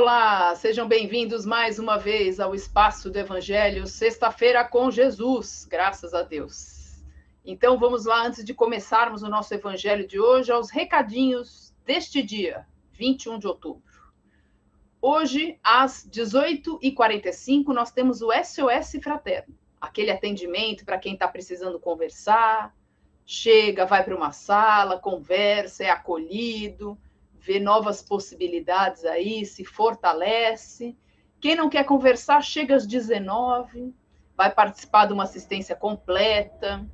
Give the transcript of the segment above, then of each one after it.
Olá, sejam bem-vindos mais uma vez ao Espaço do Evangelho, sexta-feira com Jesus, graças a Deus. Então vamos lá, antes de começarmos o nosso Evangelho de hoje, aos recadinhos deste dia, 21 de outubro. Hoje, às 18h45, nós temos o SOS Fraterno, aquele atendimento para quem está precisando conversar, chega, vai para uma sala, conversa, é acolhido vê novas possibilidades aí, se fortalece. Quem não quer conversar, chega às 19, vai participar de uma assistência completa.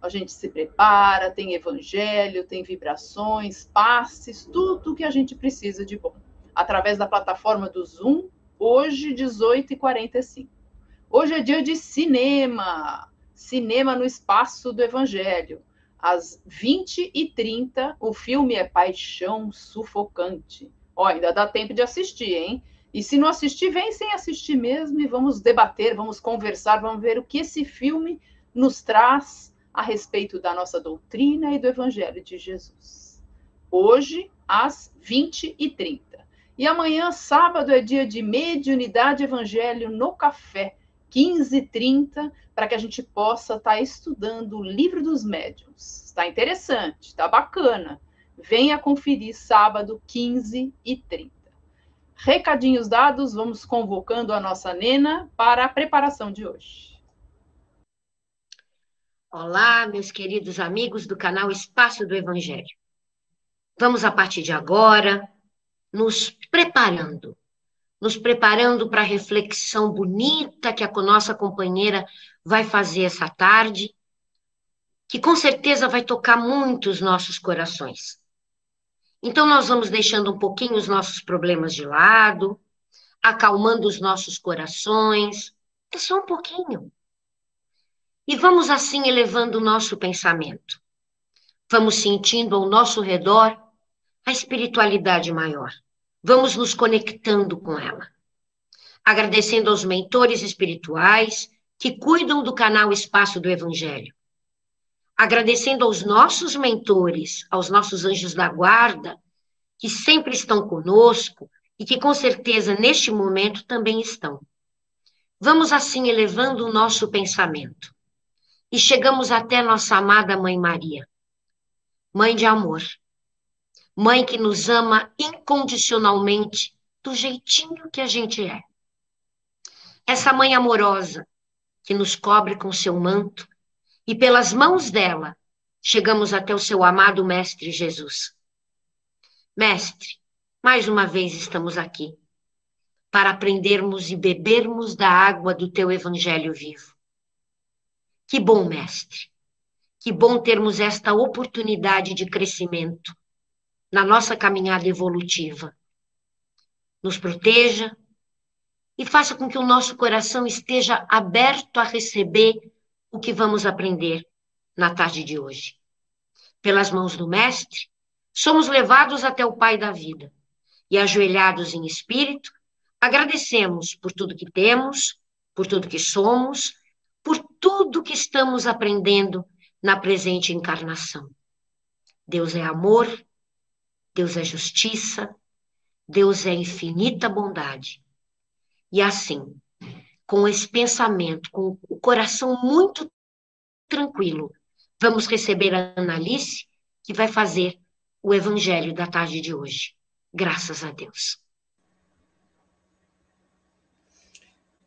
A gente se prepara, tem evangelho, tem vibrações, passes, tudo que a gente precisa de bom. Através da plataforma do Zoom, hoje, 18h45. Hoje é dia de cinema, cinema no espaço do evangelho às 20h30, o filme é Paixão Sufocante. Ó, ainda dá tempo de assistir, hein? E se não assistir, vem sem assistir mesmo e vamos debater, vamos conversar, vamos ver o que esse filme nos traz a respeito da nossa doutrina e do Evangelho de Jesus. Hoje, às 20h30. E amanhã, sábado, é dia de mediunidade Evangelho no Café, 15h30, para que a gente possa estar tá estudando o livro dos médiuns. Está interessante, está bacana. Venha conferir sábado, 15 e 30. Recadinhos dados, vamos convocando a nossa Nena para a preparação de hoje. Olá, meus queridos amigos do canal Espaço do Evangelho. Vamos, a partir de agora, nos preparando nos preparando para a reflexão bonita que a nossa companheira vai fazer essa tarde, que com certeza vai tocar muito os nossos corações. Então, nós vamos deixando um pouquinho os nossos problemas de lado, acalmando os nossos corações, é só um pouquinho. E vamos assim elevando o nosso pensamento. Vamos sentindo ao nosso redor a espiritualidade maior vamos nos conectando com ela. Agradecendo aos mentores espirituais que cuidam do canal Espaço do Evangelho. Agradecendo aos nossos mentores, aos nossos anjos da guarda, que sempre estão conosco e que com certeza neste momento também estão. Vamos assim elevando o nosso pensamento. E chegamos até nossa amada Mãe Maria, Mãe de amor mãe que nos ama incondicionalmente, do jeitinho que a gente é. Essa mãe amorosa que nos cobre com seu manto e pelas mãos dela chegamos até o seu amado Mestre Jesus. Mestre, mais uma vez estamos aqui para aprendermos e bebermos da água do teu evangelho vivo. Que bom, Mestre. Que bom termos esta oportunidade de crescimento na nossa caminhada evolutiva. Nos proteja e faça com que o nosso coração esteja aberto a receber o que vamos aprender na tarde de hoje. Pelas mãos do Mestre, somos levados até o Pai da vida e, ajoelhados em espírito, agradecemos por tudo que temos, por tudo que somos, por tudo que estamos aprendendo na presente encarnação. Deus é amor, Deus é justiça, Deus é infinita bondade. E assim, com esse pensamento, com o coração muito tranquilo, vamos receber a Analice, que vai fazer o evangelho da tarde de hoje. Graças a Deus.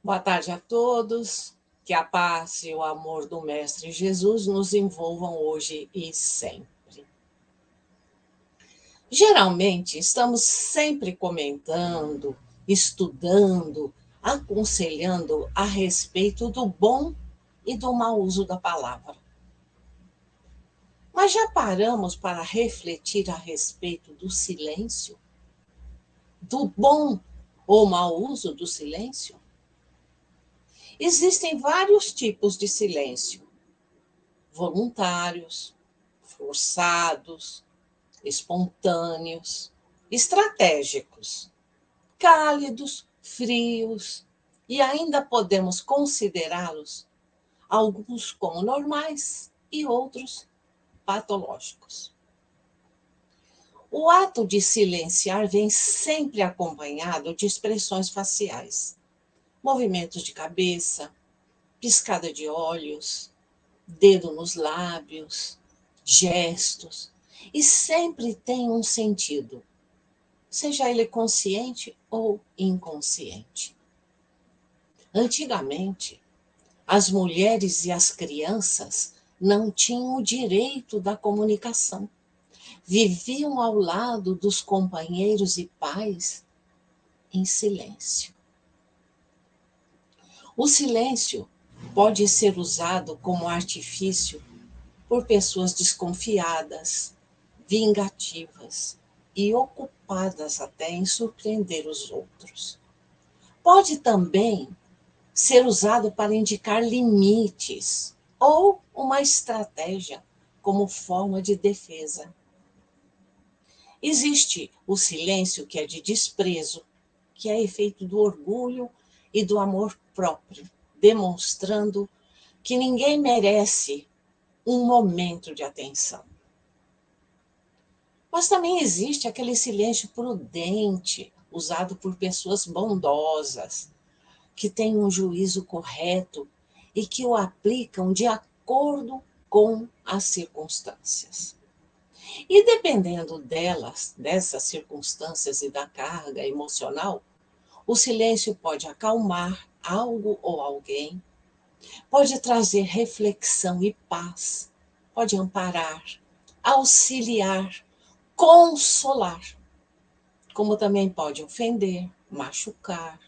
Boa tarde a todos. Que a paz e o amor do Mestre Jesus nos envolvam hoje e sempre. Geralmente, estamos sempre comentando, estudando, aconselhando a respeito do bom e do mau uso da palavra. Mas já paramos para refletir a respeito do silêncio? Do bom ou mau uso do silêncio? Existem vários tipos de silêncio: voluntários, forçados, espontâneos, estratégicos, cálidos, frios, e ainda podemos considerá-los alguns como normais e outros patológicos. O ato de silenciar vem sempre acompanhado de expressões faciais, movimentos de cabeça, piscada de olhos, dedo nos lábios, gestos, e sempre tem um sentido, seja ele consciente ou inconsciente. Antigamente, as mulheres e as crianças não tinham o direito da comunicação. Viviam ao lado dos companheiros e pais em silêncio. O silêncio pode ser usado como artifício por pessoas desconfiadas, vingativas e ocupadas até em surpreender os outros. Pode também ser usado para indicar limites ou uma estratégia como forma de defesa. Existe o silêncio que é de desprezo, que é efeito do orgulho e do amor próprio, demonstrando que ninguém merece um momento de atenção. Mas também existe aquele silêncio prudente, usado por pessoas bondosas, que têm um juízo correto e que o aplicam de acordo com as circunstâncias. E dependendo delas, dessas circunstâncias e da carga emocional, o silêncio pode acalmar algo ou alguém, pode trazer reflexão e paz, pode amparar, auxiliar, consolar, como também pode ofender, machucar,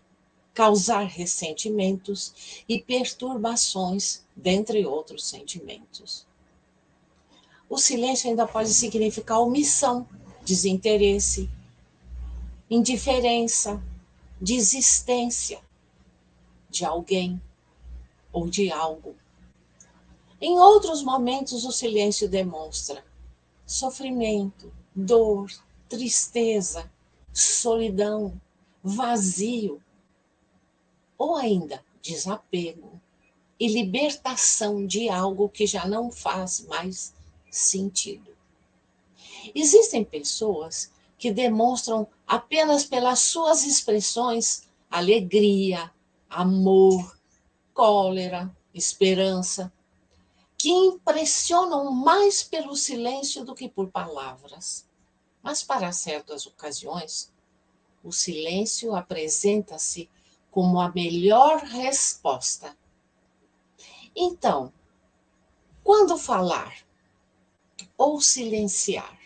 causar ressentimentos e perturbações, dentre outros sentimentos. O silêncio ainda pode significar omissão, desinteresse, indiferença, desistência de alguém ou de algo. Em outros momentos, o silêncio demonstra sofrimento, dor, tristeza, solidão, vazio, ou ainda desapego e libertação de algo que já não faz mais sentido. Existem pessoas que demonstram apenas pelas suas expressões alegria, amor, cólera, esperança, que impressionam mais pelo silêncio do que por palavras. Mas para certas ocasiões, o silêncio apresenta-se como a melhor resposta. Então, quando falar ou silenciar?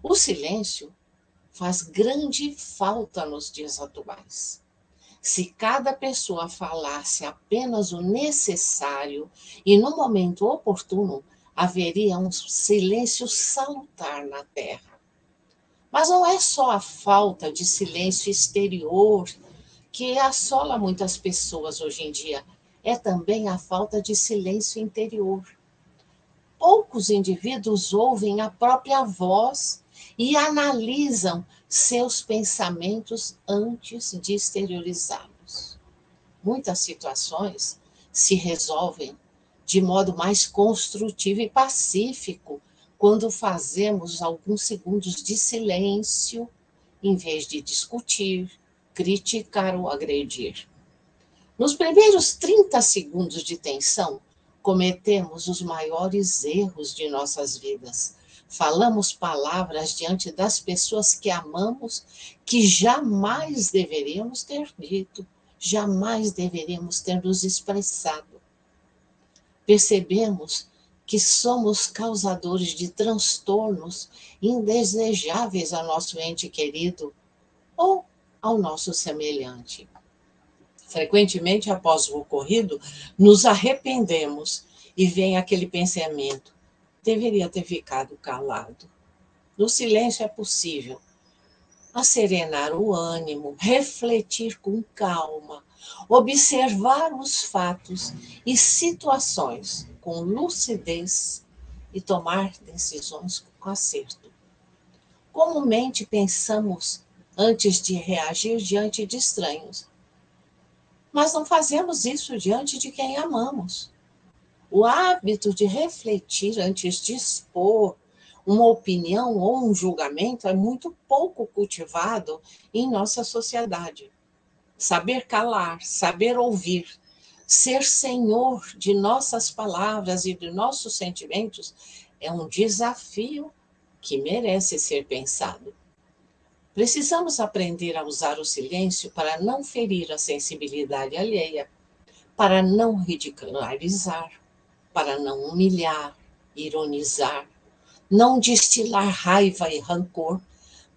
O silêncio faz grande falta nos dias atuais. Se cada pessoa falasse apenas o necessário e no momento oportuno, haveria um silêncio salutar na Terra. Mas não é só a falta de silêncio exterior que assola muitas pessoas hoje em dia é também a falta de silêncio interior. Poucos indivíduos ouvem a própria voz e analisam seus pensamentos antes de exteriorizá-los. Muitas situações se resolvem de modo mais construtivo e pacífico quando fazemos alguns segundos de silêncio em vez de discutir, criticar ou agredir. Nos primeiros 30 segundos de tensão, cometemos os maiores erros de nossas vidas. Falamos palavras diante das pessoas que amamos que jamais deveríamos ter dito, jamais deveríamos ter nos expressado. Percebemos que somos causadores de transtornos indesejáveis ao nosso ente querido ou ao nosso semelhante. Frequentemente, após o ocorrido, nos arrependemos e vem aquele pensamento: deveria ter ficado calado. No silêncio é possível acerenar o ânimo, refletir com calma, observar os fatos e situações com lucidez e tomar decisões com acerto. Comumente pensamos antes de reagir diante de estranhos. Mas não fazemos isso diante de quem amamos. O hábito de refletir antes de expor uma opinião ou um julgamento é muito pouco cultivado em nossa sociedade. Saber calar, saber ouvir, ser senhor de nossas palavras e de nossos sentimentos é um desafio que merece ser pensado. Precisamos aprender a usar o silêncio para não ferir a sensibilidade alheia, para não ridicularizar, para não humilhar, ironizar, não destilar raiva e rancor,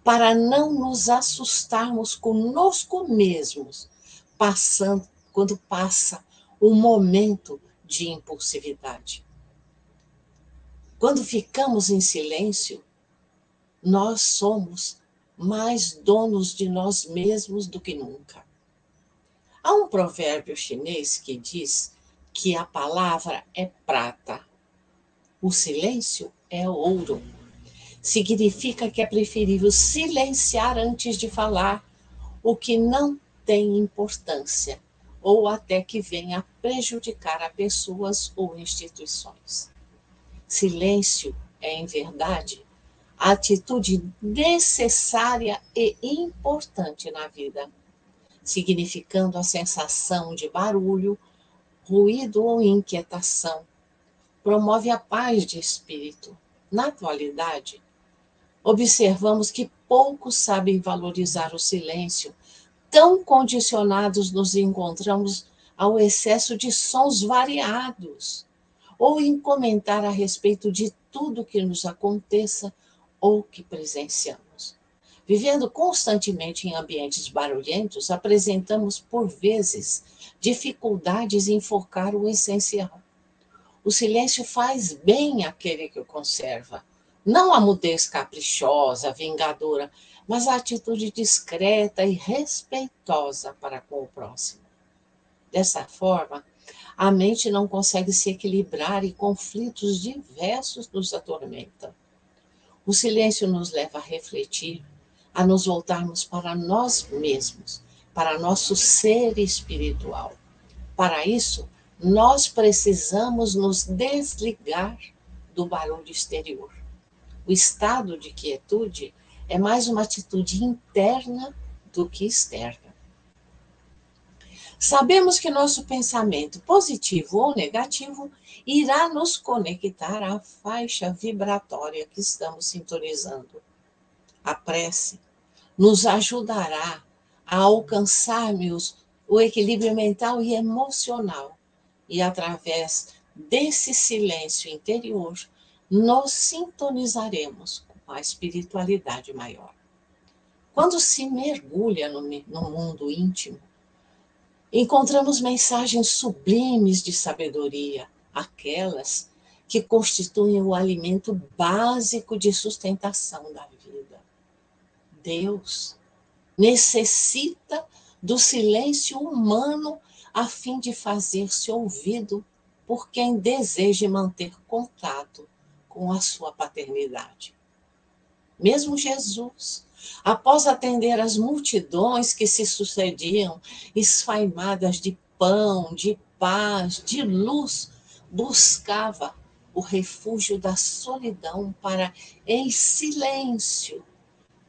para não nos assustarmos conosco mesmos, passando quando passa o momento de impulsividade. Quando ficamos em silêncio, nós somos mais donos de nós mesmos do que nunca. Há um provérbio chinês que diz que a palavra é prata, o silêncio é ouro. Significa que é preferível silenciar antes de falar o que não tem importância ou até que venha a prejudicar a pessoas ou instituições. Silêncio é, em verdade, a atitude necessária e importante na vida, significando a sensação de barulho, ruído ou inquietação, promove a paz de espírito. Na atualidade, observamos que poucos sabem valorizar o silêncio, tão condicionados nos encontramos ao excesso de sons variados, ou em comentar a respeito de tudo que nos aconteça ou que presenciamos. Vivendo constantemente em ambientes barulhentos, apresentamos, por vezes, dificuldades em focar o essencial. O silêncio faz bem àquele que o conserva. Não a mudez caprichosa, vingadora, mas a atitude discreta e respeitosa para com o próximo. Dessa forma, a mente não consegue se equilibrar e conflitos diversos nos atormentam. O silêncio nos leva a refletir, a nos voltarmos para nós mesmos, para nosso ser espiritual. Para isso, nós precisamos nos desligar do barulho exterior. O estado de quietude é mais uma atitude interna do que externa. Sabemos que nosso pensamento, positivo ou negativo, irá nos conectar à faixa vibratória que estamos sintonizando. A prece nos ajudará a alcançarmos o equilíbrio mental e emocional e através desse silêncio interior, nos sintonizaremos com a espiritualidade maior. Quando se mergulha no, no mundo íntimo, encontramos mensagens sublimes de sabedoria, aquelas que constituem o alimento básico de sustentação da. Deus necessita do silêncio humano a fim de fazer-se ouvido por quem deseje manter contato com a sua paternidade. Mesmo Jesus, após atender as multidões que se sucediam, esfaimadas de pão, de paz, de luz, buscava o refúgio da solidão para, em silêncio,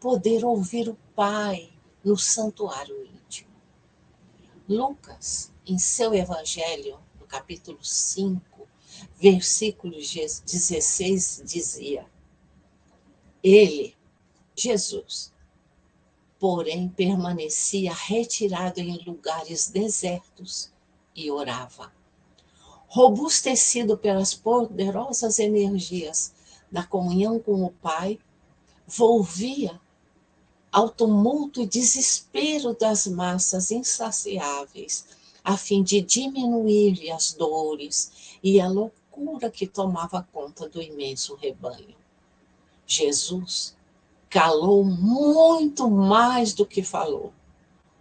poder ouvir o Pai no santuário íntimo. Lucas em seu Evangelho, no capítulo 5, versículo 16, dizia: Ele, Jesus, porém permanecia retirado em lugares desertos e orava. Robustecido pelas poderosas energias da comunhão com o Pai, volvia ao tumulto e desespero das massas insaciáveis a fim de diminuir-lhe as dores e a loucura que tomava conta do imenso rebanho. Jesus calou muito mais do que falou.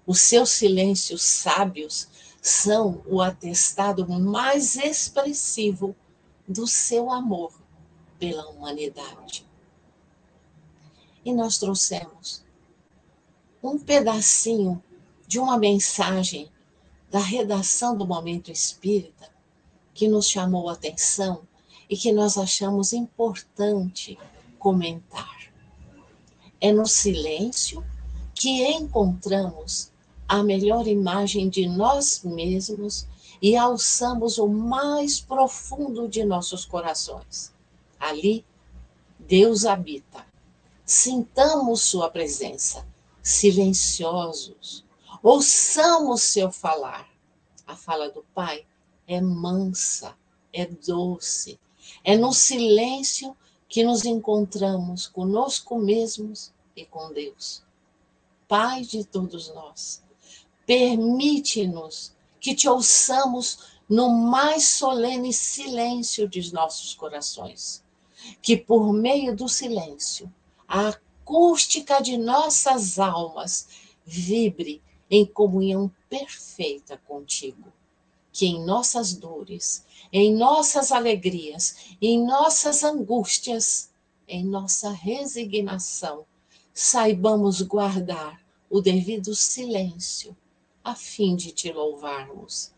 Os seus silêncios sábios são o atestado mais expressivo do seu amor pela humanidade. E nós trouxemos um pedacinho de uma mensagem da redação do Momento Espírita, que nos chamou a atenção e que nós achamos importante comentar. É no silêncio que encontramos a melhor imagem de nós mesmos e alçamos o mais profundo de nossos corações. Ali, Deus habita. Sintamos Sua presença, silenciosos, ouçamos seu falar. A fala do Pai é mansa, é doce, é no silêncio que nos encontramos conosco mesmos e com Deus. Pai de todos nós, permite-nos que te ouçamos no mais solene silêncio de nossos corações, que por meio do silêncio, a acústica de nossas almas vibre em comunhão perfeita contigo que em nossas dores, em nossas alegrias, em nossas angústias, em nossa resignação, saibamos guardar o devido silêncio, a fim de te louvarmos.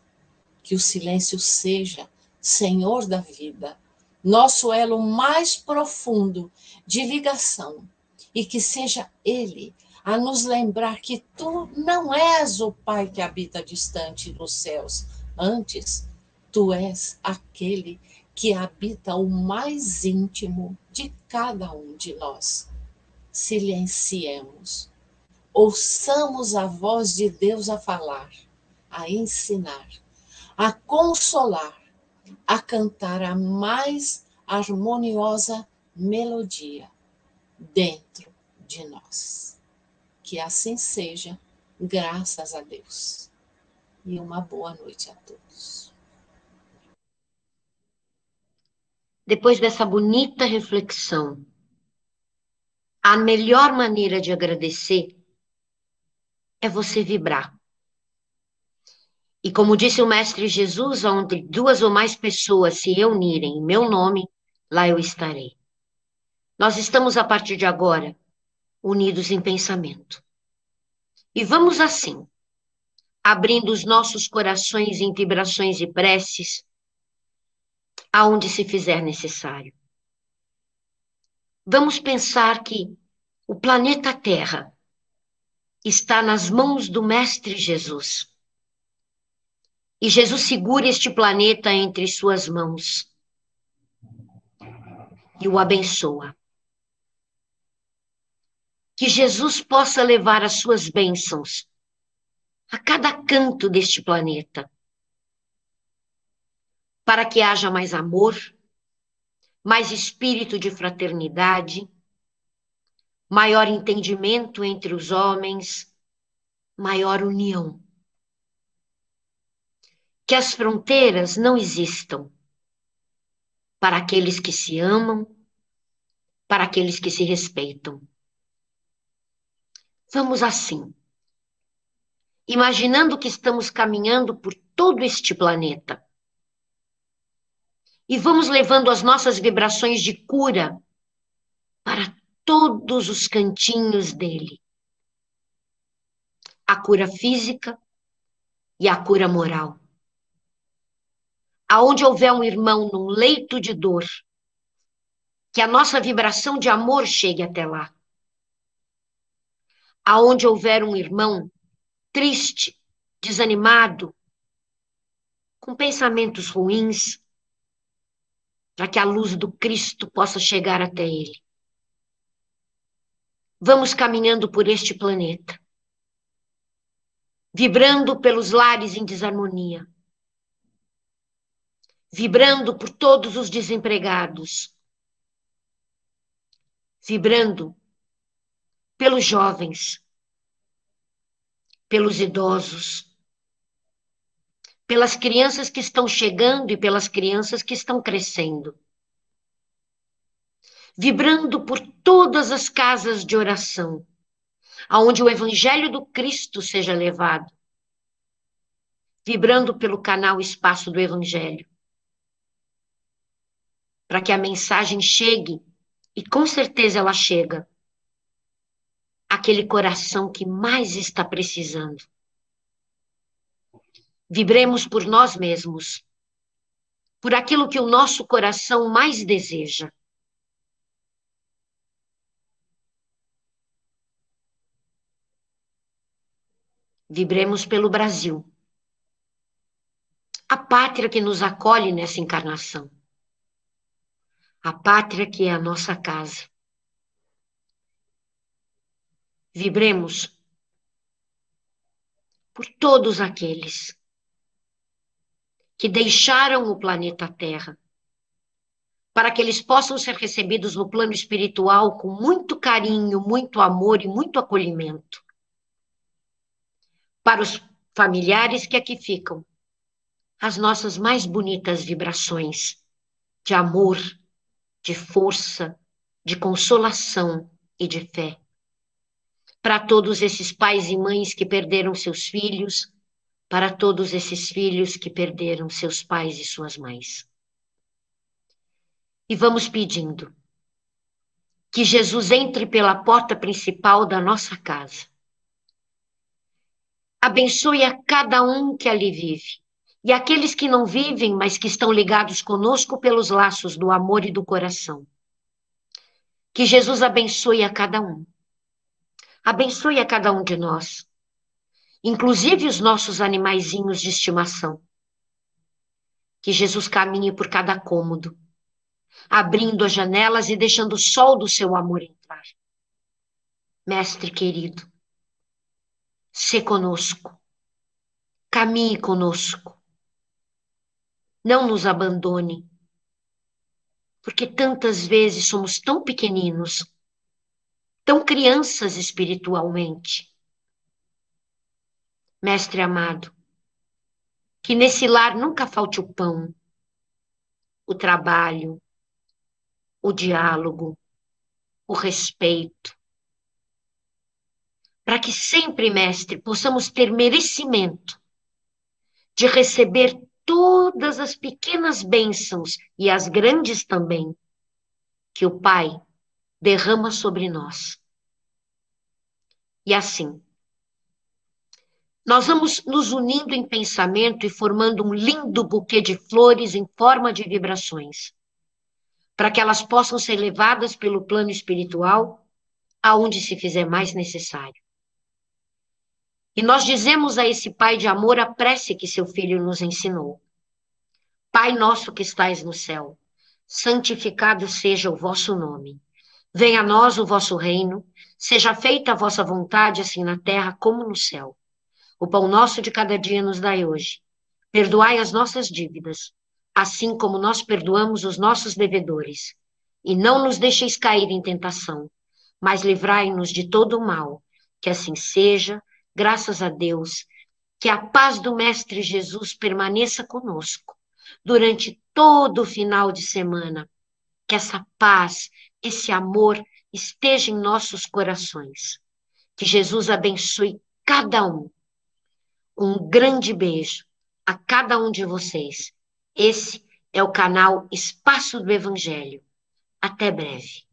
Que o silêncio seja, Senhor da vida, nosso elo mais profundo de ligação, e que seja Ele a nos lembrar que tu não és o Pai que habita distante nos céus, Antes, tu és aquele que habita o mais íntimo de cada um de nós. Silenciemos, ouçamos a voz de Deus a falar, a ensinar, a consolar, a cantar a mais harmoniosa melodia dentro de nós. Que assim seja, graças a Deus e uma boa noite a todos. Depois dessa bonita reflexão, a melhor maneira de agradecer é você vibrar. E como disse o Mestre Jesus, onde duas ou mais pessoas se reunirem em meu nome, lá eu estarei. Nós estamos, a partir de agora, unidos em pensamento. E vamos assim, abrindo os nossos corações em vibrações e preces, aonde se fizer necessário. Vamos pensar que o planeta Terra está nas mãos do Mestre Jesus. E Jesus segura este planeta entre suas mãos e o abençoa. Que Jesus possa levar as suas bênçãos a cada canto deste planeta, para que haja mais amor, mais espírito de fraternidade, maior entendimento entre os homens, maior união. Que as fronteiras não existam para aqueles que se amam, para aqueles que se respeitam. Vamos assim imaginando que estamos caminhando por todo este planeta. E vamos levando as nossas vibrações de cura para todos os cantinhos dele. A cura física e a cura moral. Aonde houver um irmão num leito de dor, que a nossa vibração de amor chegue até lá. Aonde houver um irmão triste, desanimado, com pensamentos ruins, para que a luz do Cristo possa chegar até ele. Vamos caminhando por este planeta, vibrando pelos lares em desarmonia, vibrando por todos os desempregados, vibrando pelos jovens, pelos idosos, pelas crianças que estão chegando e pelas crianças que estão crescendo. Vibrando por todas as casas de oração, aonde o evangelho do Cristo seja levado. Vibrando pelo canal Espaço do Evangelho. Para que a mensagem chegue, e com certeza ela chega, aquele coração que mais está precisando. Vibremos por nós mesmos, por aquilo que o nosso coração mais deseja. Vibremos pelo Brasil, a pátria que nos acolhe nessa encarnação, a pátria que é a nossa casa Vibremos por todos aqueles que deixaram o planeta Terra, para que eles possam ser recebidos no plano espiritual com muito carinho, muito amor e muito acolhimento. Para os familiares que aqui ficam, as nossas mais bonitas vibrações de amor, de força, de consolação e de fé. Para todos esses pais e mães que perderam seus filhos, para todos esses filhos que perderam seus pais e suas mães. E vamos pedindo que Jesus entre pela porta principal da nossa casa. Abençoe a cada um que ali vive e aqueles que não vivem, mas que estão ligados conosco pelos laços do amor e do coração. Que Jesus abençoe a cada um. Abençoe a cada um de nós inclusive os nossos animaizinhos de estimação. Que Jesus caminhe por cada cômodo, abrindo as janelas e deixando o sol do seu amor entrar. Mestre querido, se conosco, caminhe conosco, não nos abandone, porque tantas vezes somos tão pequeninos, tão crianças espiritualmente Mestre amado, que nesse lar nunca falte o pão, o trabalho, o diálogo, o respeito. Para que sempre, mestre, possamos ter merecimento de receber todas as pequenas bênçãos e as grandes também que o Pai derrama sobre nós. E assim, nós vamos nos unindo em pensamento e formando um lindo buquê de flores em forma de vibrações, para que elas possam ser levadas pelo plano espiritual aonde se fizer mais necessário. E nós dizemos a esse Pai de amor a prece que seu filho nos ensinou. Pai nosso que estais no céu, santificado seja o vosso nome. Venha a nós o vosso reino, seja feita a vossa vontade, assim na terra como no céu. O pão nosso de cada dia nos dai hoje. Perdoai as nossas dívidas, assim como nós perdoamos os nossos devedores. E não nos deixeis cair em tentação, mas livrai-nos de todo o mal. Que assim seja, graças a Deus. Que a paz do Mestre Jesus permaneça conosco durante todo o final de semana. Que essa paz, esse amor esteja em nossos corações. Que Jesus abençoe cada um um grande beijo a cada um de vocês. Esse é o canal Espaço do Evangelho. Até breve.